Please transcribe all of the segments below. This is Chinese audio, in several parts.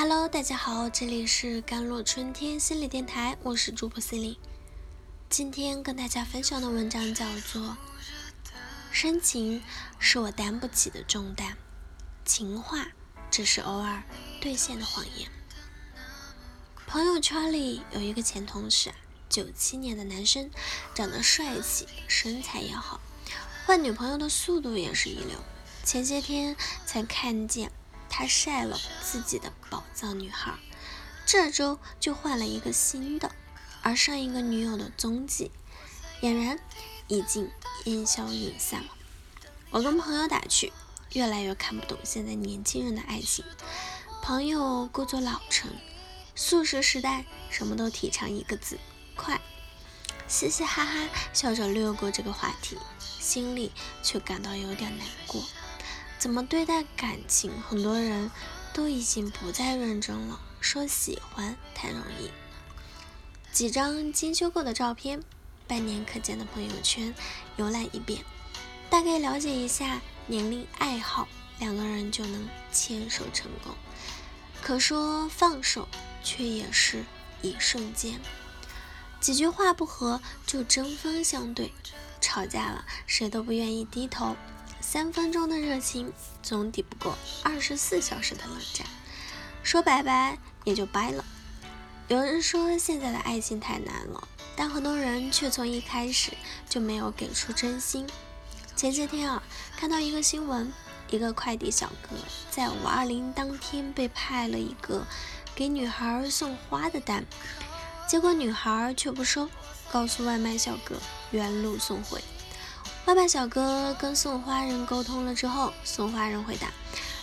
Hello，大家好，这里是甘露春天心理电台，我是主播 C 莉。今天跟大家分享的文章叫做《深情是我担不起的重担，情话只是偶尔兑现的谎言》。朋友圈里有一个前同事，九七年的男生，长得帅气，身材也好，换女朋友的速度也是一流。前些天才看见。他晒了自己的宝藏女孩，这周就换了一个新的，而上一个女友的踪迹俨然已经烟消云散了。我跟朋友打趣，越来越看不懂现在年轻人的爱情。朋友故作老成，素食时代什么都提倡一个字快，嘻嘻哈哈笑着略过这个话题，心里却感到有点难过。怎么对待感情？很多人都已经不再认真了。说喜欢太容易，几张精修过的照片，半年可见的朋友圈，浏览一遍，大概了解一下年龄、爱好，两个人就能牵手成功。可说放手，却也是一瞬间。几句话不合就针锋相对，吵架了谁都不愿意低头。三分钟的热情总抵不过二十四小时的冷战，说拜拜也就掰了。有人说现在的爱情太难了，但很多人却从一开始就没有给出真心。前些天啊，看到一个新闻，一个快递小哥在五二零当天被派了一个给女孩送花的单，结果女孩却不收，告诉外卖小哥原路送回。外卖小哥跟送花人沟通了之后，送花人回答：“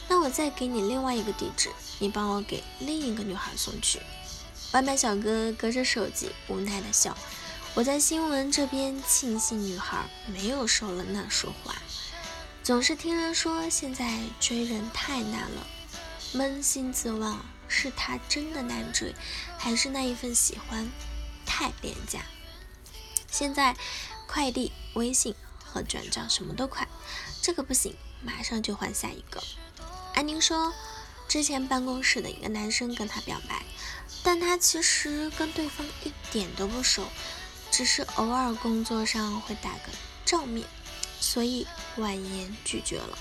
那我再给你另外一个地址，你帮我给另一个女孩送去。”外卖小哥隔着手机无奈的笑：“我在新闻这边庆幸女孩没有收了那束花。总是听人说现在追人太难了，扪心自问，是他真的难追，还是那一份喜欢太廉价？现在快递、微信。”和转账什么都快，这个不行，马上就换下一个。安宁说，之前办公室的一个男生跟她表白，但她其实跟对方一点都不熟，只是偶尔工作上会打个照面，所以婉言拒绝了。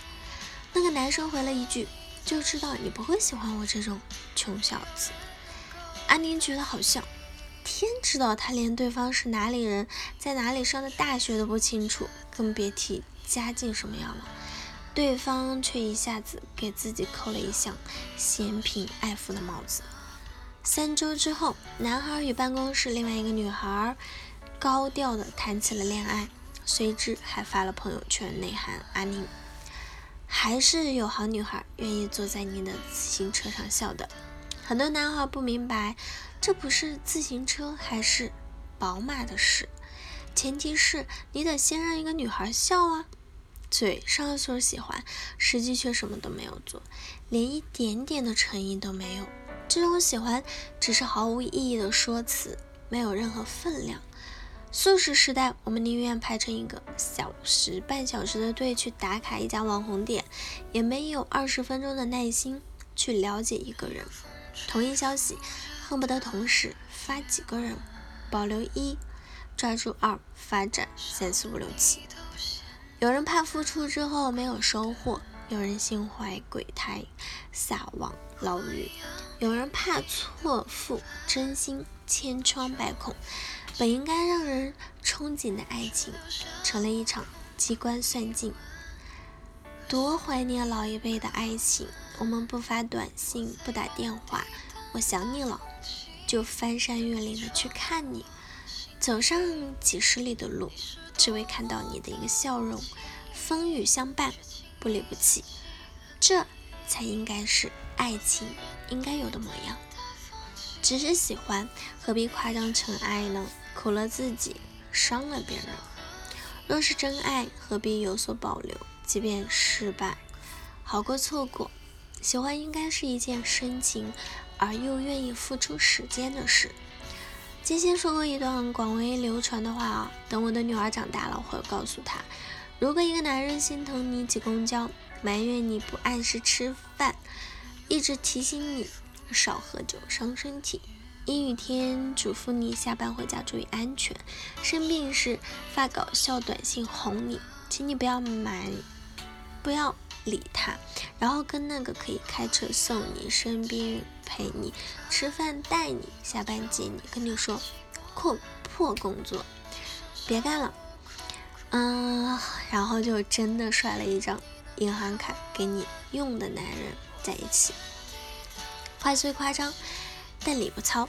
那个男生回了一句：“就知道你不会喜欢我这种穷小子。”安宁觉得好笑。天知道他连对方是哪里人，在哪里上的大学都不清楚，更别提家境什么样了。对方却一下子给自己扣了一项嫌贫爱富的帽子。三周之后，男孩与办公室另外一个女孩高调的谈起了恋爱，随之还发了朋友圈内涵：“阿宁，还是有好女孩愿意坐在你的自行车上笑的。”很多男孩不明白。这不是自行车还是宝马的事，前提是你得先让一个女孩笑啊。嘴上说喜欢，实际却什么都没有做，连一点点的诚意都没有。这种喜欢只是毫无意义的说辞，没有任何分量。素食时代，我们宁愿排成一个小时、半小时的队去打卡一家网红店，也没有二十分钟的耐心去了解一个人。同一消息。恨不得同时发几个人，保留一，抓住二，发展三四五六七。有人怕付出之后没有收获，有人心怀鬼胎，撒网捞鱼，有人怕错付真心，千疮百孔。本应该让人憧憬的爱情，成了一场机关算尽。多怀念老一辈的爱情，我们不发短信，不打电话。我想你了，就翻山越岭的去看你，走上几十里的路，只为看到你的一个笑容，风雨相伴，不离不弃，这才应该是爱情应该有的模样。只是喜欢，何必夸张成爱呢？苦了自己，伤了别人。若是真爱，何必有所保留？即便失败，好过错过。喜欢应该是一件深情。而又愿意付出时间的事。金星说过一段广为流传的话啊，等我的女儿长大了，我会告诉她：如果一个男人心疼你挤公交，埋怨你不按时吃饭，一直提醒你少喝酒伤身体。阴雨天嘱咐你下班回家注意安全。生病时发搞笑短信哄你，请你不要买，不要理他，然后跟那个可以开车送你、身边陪你吃饭、带你下班接你，跟你说破破工作，别干了。嗯，然后就真的甩了一张银行卡给你用的男人在一起，话虽夸张，但理不糙。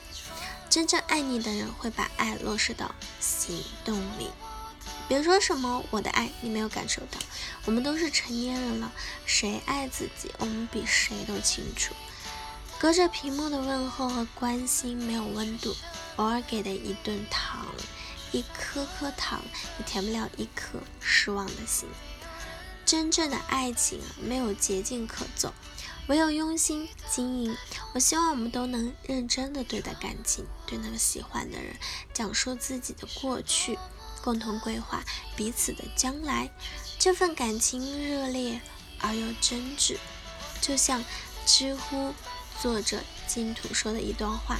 真正爱你的人会把爱落实到行动里。别说什么我的爱你没有感受到，我们都是成年人了，谁爱自己，我们比谁都清楚。隔着屏幕的问候和关心没有温度，偶尔给的一顿糖。一颗颗糖也填不了一颗失望的心。真正的爱情啊，没有捷径可走，唯有用心经营。我希望我们都能认真的对待感情，对那个喜欢的人讲述自己的过去，共同规划彼此的将来。这份感情热烈而又真挚，就像知乎作者净土说的一段话。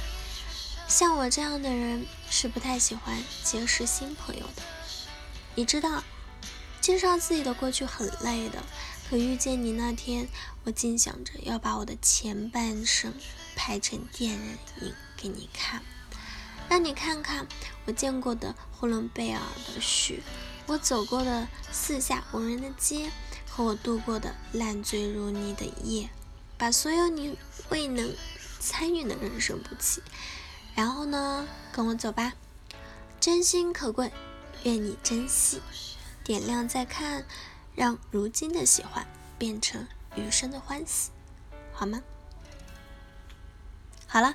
像我这样的人是不太喜欢结识新朋友的。你知道，介绍自己的过去很累的。可遇见你那天，我竟想着要把我的前半生拍成电影给你看，让你看看我见过的呼伦贝尔的雪，我走过的四下无人的街，和我度过的烂醉如泥的夜，把所有你未能参与的人生补齐。然后呢，跟我走吧，真心可贵，愿你珍惜，点亮再看，让如今的喜欢变成余生的欢喜，好吗？好了，